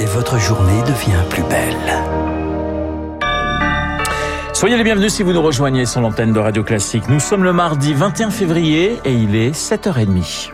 et votre journée devient plus belle. Soyez les bienvenus si vous nous rejoignez sur l'antenne de Radio Classique. Nous sommes le mardi 21 février et il est 7h30.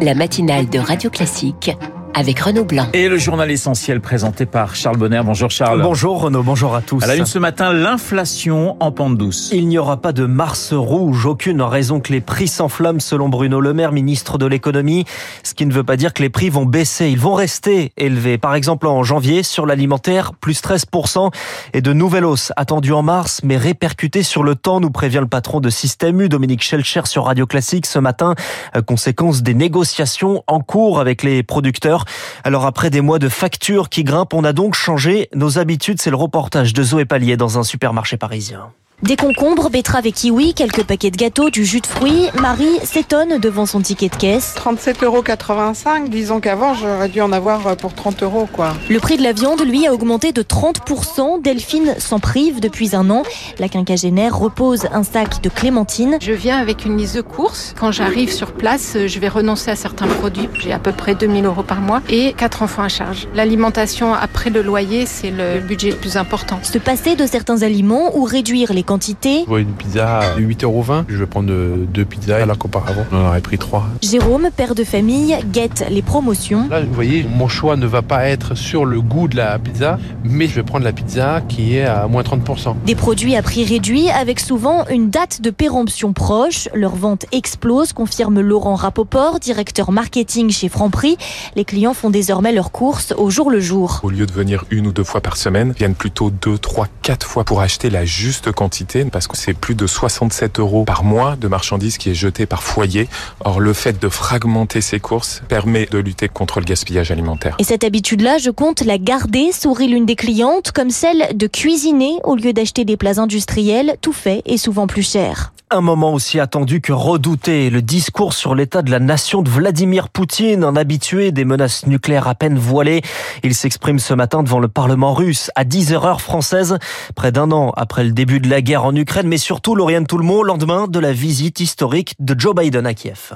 La matinale de Radio Classique avec Renaud Blanc. Et le journal essentiel présenté par Charles Bonner. Bonjour Charles. Bonjour Renaud, bonjour à tous. À la une ce matin, l'inflation en pente douce. Il n'y aura pas de mars rouge, aucune raison que les prix s'enflamment selon Bruno Le Maire, ministre de l'économie. Ce qui ne veut pas dire que les prix vont baisser, ils vont rester élevés. Par exemple en janvier, sur l'alimentaire, plus 13% et de nouvelles hausses attendues en mars, mais répercutées sur le temps, nous prévient le patron de Système U, Dominique Schelcher sur Radio Classique ce matin, euh, conséquence des négociations en cours avec les producteurs. Alors après des mois de factures qui grimpent, on a donc changé nos habitudes. C'est le reportage de Zoé Pallier dans un supermarché parisien. Des concombres, betteraves et kiwis, quelques paquets de gâteaux, du jus de fruits. Marie s'étonne devant son ticket de caisse. 37,85 euros. Disons qu'avant, j'aurais dû en avoir pour 30 euros, quoi. Le prix de la viande, lui, a augmenté de 30%. Delphine s'en prive depuis un an. La quinquagénaire repose un sac de clémentine. Je viens avec une liste de courses. Quand j'arrive sur place, je vais renoncer à certains produits. J'ai à peu près 2000 euros par mois et quatre enfants à charge. L'alimentation après le loyer, c'est le budget le plus important. Se passer de certains aliments ou réduire les quantité. Je vois une pizza à 8,20€. Je vais prendre deux pizzas alors qu'auparavant, on en aurait pris trois. Jérôme, père de famille, guette les promotions. Là, vous voyez, mon choix ne va pas être sur le goût de la pizza, mais je vais prendre la pizza qui est à moins 30%. Des produits à prix réduit avec souvent une date de péremption proche. Leur vente explose, confirme Laurent Rapoport, directeur marketing chez Franprix. Les clients font désormais leurs courses au jour le jour. Au lieu de venir une ou deux fois par semaine, viennent plutôt deux, trois, quatre fois pour acheter la juste quantité parce que c'est plus de 67 euros par mois de marchandises qui est jeté par foyer. Or, le fait de fragmenter ces courses permet de lutter contre le gaspillage alimentaire. Et cette habitude-là, je compte la garder, sourit l'une des clientes, comme celle de cuisiner au lieu d'acheter des plats industriels, tout fait et souvent plus cher. Un moment aussi attendu que redouté, le discours sur l'état de la nation de Vladimir Poutine, un habitué des menaces nucléaires à peine voilées. Il s'exprime ce matin devant le Parlement russe à 10h heure française, près d'un an après le début de la guerre en Ukraine, mais surtout Lauriane Toulmont, lendemain de la visite historique de Joe Biden à Kiev.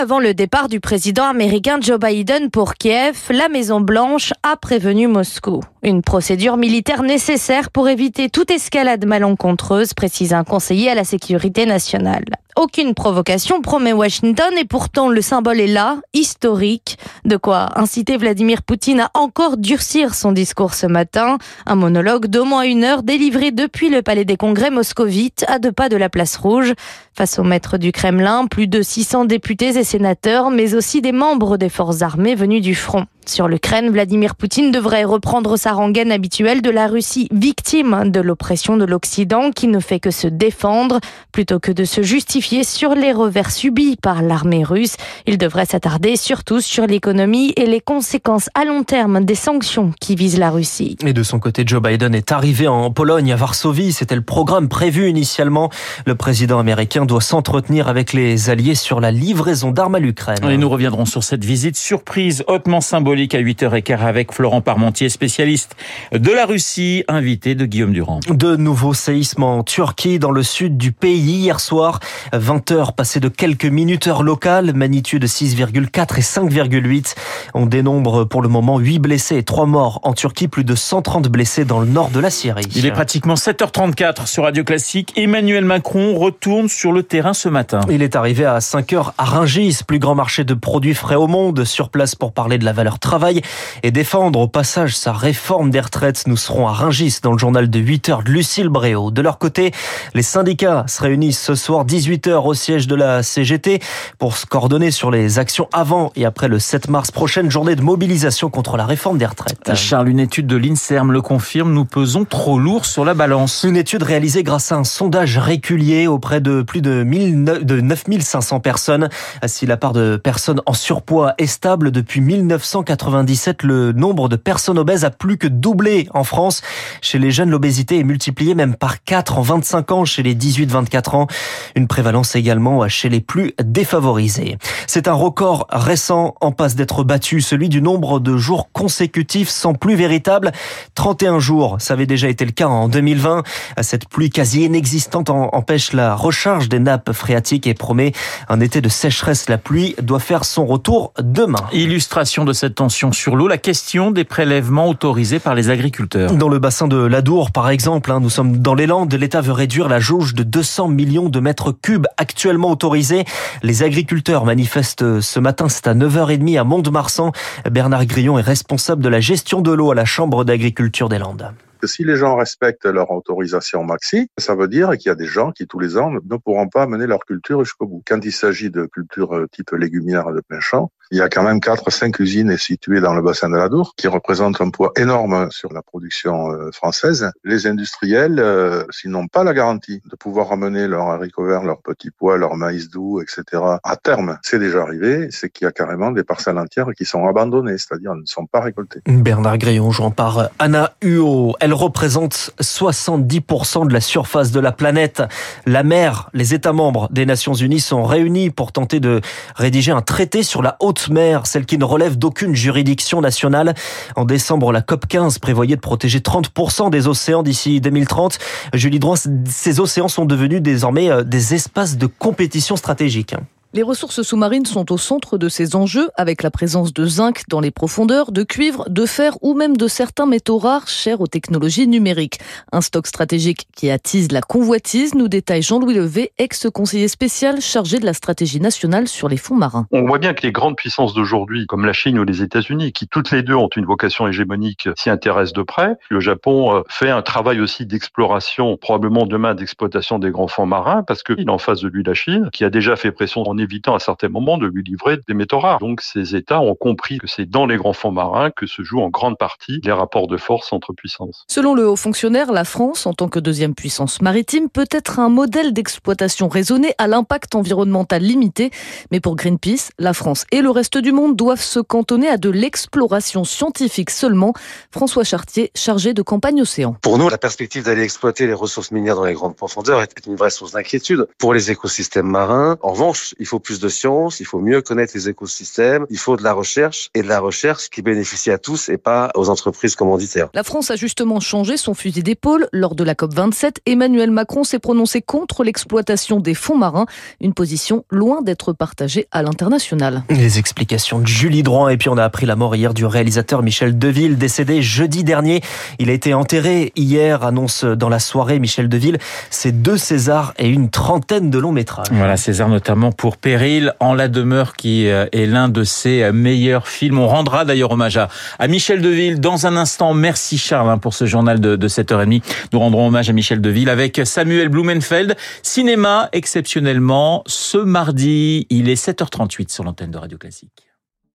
Avant le départ du président américain Joe Biden pour Kiev, la Maison-Blanche a prévenu Moscou. Une procédure militaire nécessaire pour éviter toute escalade malencontreuse, précise un conseiller à la sécurité nationale. Aucune provocation, promet Washington, et pourtant le symbole est là, historique. De quoi inciter Vladimir Poutine à encore durcir son discours ce matin. Un monologue d'au moins une heure délivré depuis le Palais des Congrès moscovite, à deux pas de la Place Rouge. Face au maître du Kremlin, plus de 600 députés et sénateurs, mais aussi des membres des forces armées venus du front. Sur l'Ukraine, Vladimir Poutine devrait reprendre sa rengaine habituelle de la Russie victime de l'oppression de l'Occident qui ne fait que se défendre plutôt que de se justifier sur les revers subis par l'armée russe. Il devrait s'attarder surtout sur l'économie et les conséquences à long terme des sanctions qui visent la Russie. Et de son côté, Joe Biden est arrivé en Pologne, à Varsovie. C'était le programme prévu initialement. Le président américain doit s'entretenir avec les alliés sur la livraison d'armes à l'Ukraine. Et nous reviendrons sur cette visite surprise hautement symbolique à 8h15 avec Florent Parmentier, spécialiste de la Russie, invité de Guillaume Durand. De nouveaux séismes en Turquie, dans le sud du pays, hier soir. 20 heures passées de quelques minutes heure locale, magnitude 6,4 et 5,8. On dénombre pour le moment 8 blessés et 3 morts en Turquie, plus de 130 blessés dans le nord de la Syrie. Il est pratiquement 7h34 sur Radio Classique. Emmanuel Macron retourne sur le terrain ce matin. Il est arrivé à 5h à Rungis, plus grand marché de produits frais au monde, sur place pour parler de la valeur travail et défendre au passage sa réforme des retraites. Nous serons à Ringis dans le journal de 8 heures de Lucille Bréau. De leur côté, les syndicats se réunissent ce soir 18 heures au siège de la CGT pour se coordonner sur les actions avant et après le 7 mars prochaine journée de mobilisation contre la réforme des retraites. Charles, une étude de l'INSERM le confirme, nous pesons trop lourd sur la balance. Une étude réalisée grâce à un sondage régulier auprès de plus de, 1000, de 9500 personnes. Si la part de personnes en surpoids est stable depuis 1980, 1997, le nombre de personnes obèses a plus que doublé en France. Chez les jeunes, l'obésité est multipliée même par 4 en 25 ans chez les 18-24 ans. Une prévalence également chez les plus défavorisés. C'est un record récent en passe d'être battu, celui du nombre de jours consécutifs sans pluie véritable. 31 jours, ça avait déjà été le cas en 2020. Cette pluie quasi inexistante empêche la recharge des nappes phréatiques et promet un été de sécheresse La pluie doit faire son retour demain. Illustration de cette tension sur l'eau, la question des prélèvements autorisés par les agriculteurs. Dans le bassin de l'Adour, par exemple, hein, nous sommes dans les Landes, l'État veut réduire la jauge de 200 millions de mètres cubes actuellement autorisés. Les agriculteurs manifestent ce matin, c'est à 9h30 à Mont-de-Marsan. Bernard Grillon est responsable de la gestion de l'eau à la Chambre d'agriculture des Landes que si les gens respectent leur autorisation maxi, ça veut dire qu'il y a des gens qui tous les ans ne pourront pas mener leur culture jusqu'au bout. Quand il s'agit de culture type légumière de plein champ, il y a quand même 4-5 usines situées dans le bassin de l'Adour qui représentent un poids énorme sur la production euh, française. Les industriels, euh, s'ils n'ont pas la garantie de pouvoir ramener leur haricot vert, leurs petits pois, leur maïs doux, etc. à terme, c'est déjà arrivé, c'est qu'il y a carrément des parcelles entières qui sont abandonnées, c'est-à-dire ne sont pas récoltées. Bernard Grillon, jouant par Anna Huot. Elle représente 70% de la surface de la planète. La mer, les États membres des Nations Unies sont réunis pour tenter de rédiger un traité sur la haute mer, celle qui ne relève d'aucune juridiction nationale. En décembre, la COP 15 prévoyait de protéger 30% des océans d'ici 2030. Julie Droit, ces océans sont devenus désormais euh, des espaces de compétition stratégique. Les ressources sous-marines sont au centre de ces enjeux, avec la présence de zinc dans les profondeurs, de cuivre, de fer ou même de certains métaux rares chers aux technologies numériques. Un stock stratégique qui attise la convoitise, nous détaille Jean-Louis Levé, ex-conseiller spécial chargé de la stratégie nationale sur les fonds marins. On voit bien que les grandes puissances d'aujourd'hui, comme la Chine ou les États-Unis, qui toutes les deux ont une vocation hégémonique, s'y intéressent de près. Le Japon euh, fait un travail aussi d'exploration, probablement demain d'exploitation des grands fonds marins, parce qu'il en face de lui la Chine, qui a déjà fait pression en évitant à certains moments de lui livrer des métaux rares. Donc ces États ont compris que c'est dans les grands fonds marins que se jouent en grande partie les rapports de force entre puissances. Selon le haut fonctionnaire, la France, en tant que deuxième puissance maritime, peut être un modèle d'exploitation raisonnée à l'impact environnemental limité. Mais pour Greenpeace, la France et le reste du monde doivent se cantonner à de l'exploration scientifique seulement. François Chartier, chargé de campagne océan. Pour nous, la perspective d'aller exploiter les ressources minières dans les grandes profondeurs est une vraie source d'inquiétude. Pour les écosystèmes marins, en revanche, il faut plus de science, il faut mieux connaître les écosystèmes, il faut de la recherche et de la recherche qui bénéficie à tous et pas aux entreprises commanditaires. La France a justement changé son fusil d'épaule lors de la COP27. Emmanuel Macron s'est prononcé contre l'exploitation des fonds marins, une position loin d'être partagée à l'international. Les explications de Julie Droit et puis on a appris la mort hier du réalisateur Michel Deville, décédé jeudi dernier. Il a été enterré hier, annonce dans la soirée Michel Deville, ses deux Césars et une trentaine de longs métrages. Voilà, César notamment pour Péril en la demeure qui euh, est l'un de ses euh, meilleurs films. On rendra d'ailleurs hommage à, Michel Deville dans un instant. Merci Charles hein, pour ce journal de, de 7h30. Nous rendrons hommage à Michel Deville avec Samuel Blumenfeld. Cinéma exceptionnellement ce mardi. Il est 7h38 sur l'antenne de Radio Classique.